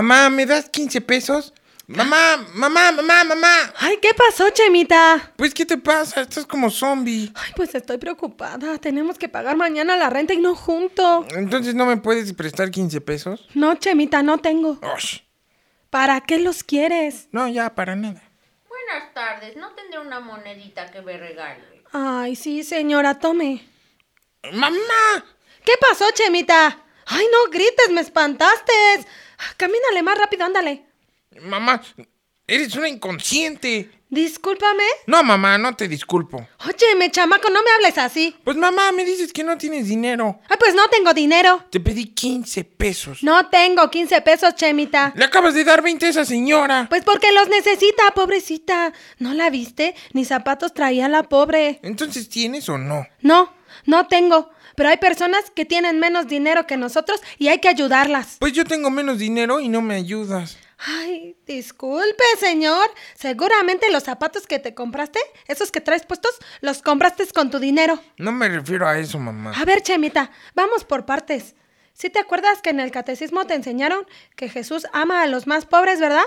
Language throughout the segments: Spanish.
Mamá, ¿me das 15 pesos? Mamá, mamá, mamá, mamá. Ay, ¿qué pasó, Chemita? Pues, ¿qué te pasa? Estás como zombie. Ay, pues estoy preocupada. Tenemos que pagar mañana la renta y no junto. Entonces, ¿no me puedes prestar 15 pesos? No, Chemita, no tengo. Osh. ¿Para qué los quieres? No, ya, para nada. Buenas tardes, ¿no tendré una monedita que me regale? Ay, sí, señora, tome. ¡Mamá! ¿Qué pasó, Chemita? Ay, no grites, me espantaste. Camínale más rápido, ándale. Mamá, eres una inconsciente. Discúlpame. No, mamá, no te disculpo. Óyeme, chamaco, no me hables así. Pues, mamá, me dices que no tienes dinero. Ay, pues no tengo dinero. Te pedí 15 pesos. No tengo 15 pesos, Chemita. Le acabas de dar 20 a esa señora. Pues porque los necesita, pobrecita. ¿No la viste? Ni zapatos traía la pobre. Entonces, ¿tienes o no? No, no tengo. Pero hay personas que tienen menos dinero que nosotros y hay que ayudarlas. Pues yo tengo menos dinero y no me ayudas. Ay, disculpe, señor. Seguramente los zapatos que te compraste, esos que traes puestos, los compraste con tu dinero. No me refiero a eso, mamá. A ver, Chemita, vamos por partes. ¿Sí te acuerdas que en el catecismo te enseñaron que Jesús ama a los más pobres, verdad?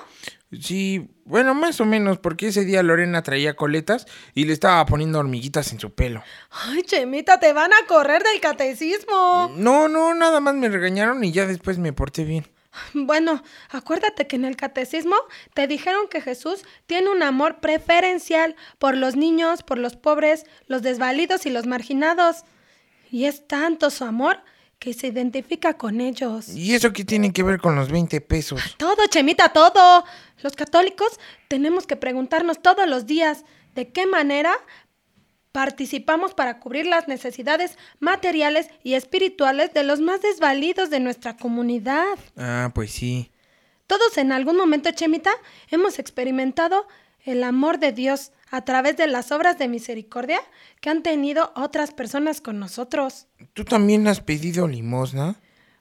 Sí, bueno, más o menos, porque ese día Lorena traía coletas y le estaba poniendo hormiguitas en su pelo. Ay, Chemita, te van a correr del catecismo. No, no, nada más me regañaron y ya después me porté bien. Bueno, acuérdate que en el catecismo te dijeron que Jesús tiene un amor preferencial por los niños, por los pobres, los desvalidos y los marginados. Y es tanto su amor que se identifica con ellos. ¿Y eso qué tiene que ver con los 20 pesos? Todo, Chemita, todo. Los católicos tenemos que preguntarnos todos los días de qué manera participamos para cubrir las necesidades materiales y espirituales de los más desvalidos de nuestra comunidad. Ah, pues sí. Todos en algún momento, Chemita, hemos experimentado el amor de Dios a través de las obras de misericordia que han tenido otras personas con nosotros. ¿Tú también has pedido limosna?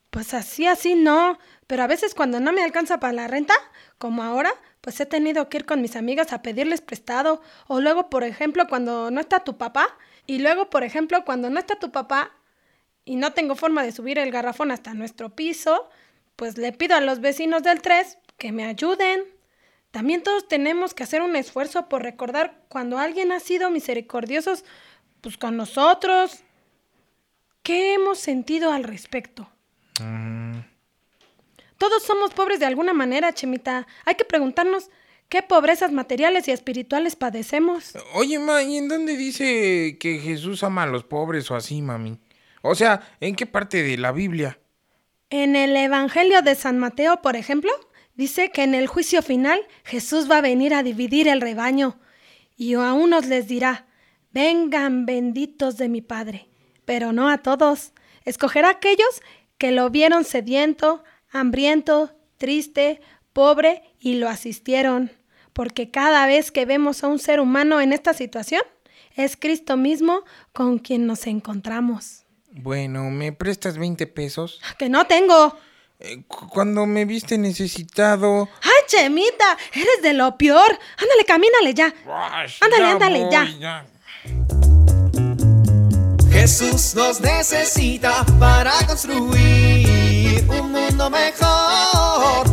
Pues así, así no. Pero a veces cuando no me alcanza para la renta, como ahora, pues he tenido que ir con mis amigas a pedirles prestado. O luego, por ejemplo, cuando no está tu papá. Y luego, por ejemplo, cuando no está tu papá y no tengo forma de subir el garrafón hasta nuestro piso, pues le pido a los vecinos del 3 que me ayuden. También todos tenemos que hacer un esfuerzo por recordar cuando alguien ha sido misericordiosos pues con nosotros. ¿Qué hemos sentido al respecto? Todos somos pobres de alguna manera, Chemita. Hay que preguntarnos qué pobrezas materiales y espirituales padecemos. Oye, ma, ¿y en dónde dice que Jesús ama a los pobres o así, mami? O sea, ¿en qué parte de la Biblia? En el Evangelio de San Mateo, por ejemplo, dice que en el juicio final Jesús va a venir a dividir el rebaño y a unos les dirá, vengan benditos de mi Padre, pero no a todos. Escogerá a aquellos que lo vieron sediento, hambriento, triste, pobre y lo asistieron. Porque cada vez que vemos a un ser humano en esta situación, es Cristo mismo con quien nos encontramos. Bueno, ¿me prestas 20 pesos? Que no tengo. Eh, cu- cuando me viste necesitado... ¡Ay, Chemita! ¡Eres de lo peor! Ándale, camínale ya. Ándale, ya ándale, voy, ya. Jesús nos necesita para construir un mundo mejor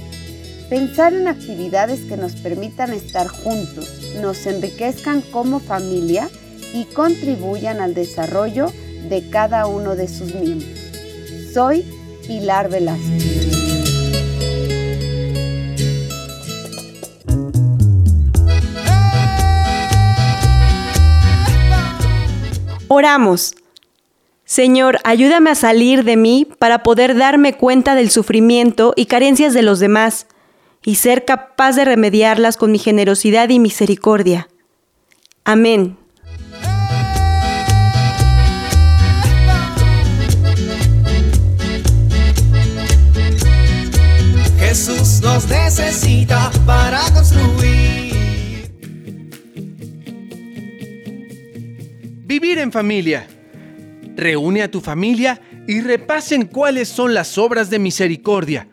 Pensar en actividades que nos permitan estar juntos, nos enriquezcan como familia y contribuyan al desarrollo de cada uno de sus miembros. Soy Pilar Velázquez. Oramos. Señor, ayúdame a salir de mí para poder darme cuenta del sufrimiento y carencias de los demás y ser capaz de remediarlas con mi generosidad y misericordia. Amén. Jesús nos necesita para construir. Vivir en familia. Reúne a tu familia y repasen cuáles son las obras de misericordia.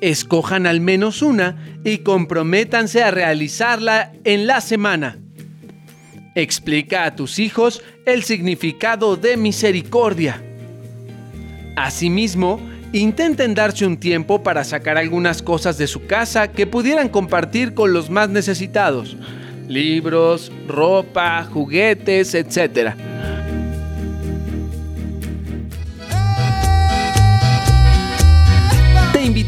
Escojan al menos una y comprométanse a realizarla en la semana. Explica a tus hijos el significado de misericordia. Asimismo, intenten darse un tiempo para sacar algunas cosas de su casa que pudieran compartir con los más necesitados libros, ropa, juguetes, etc.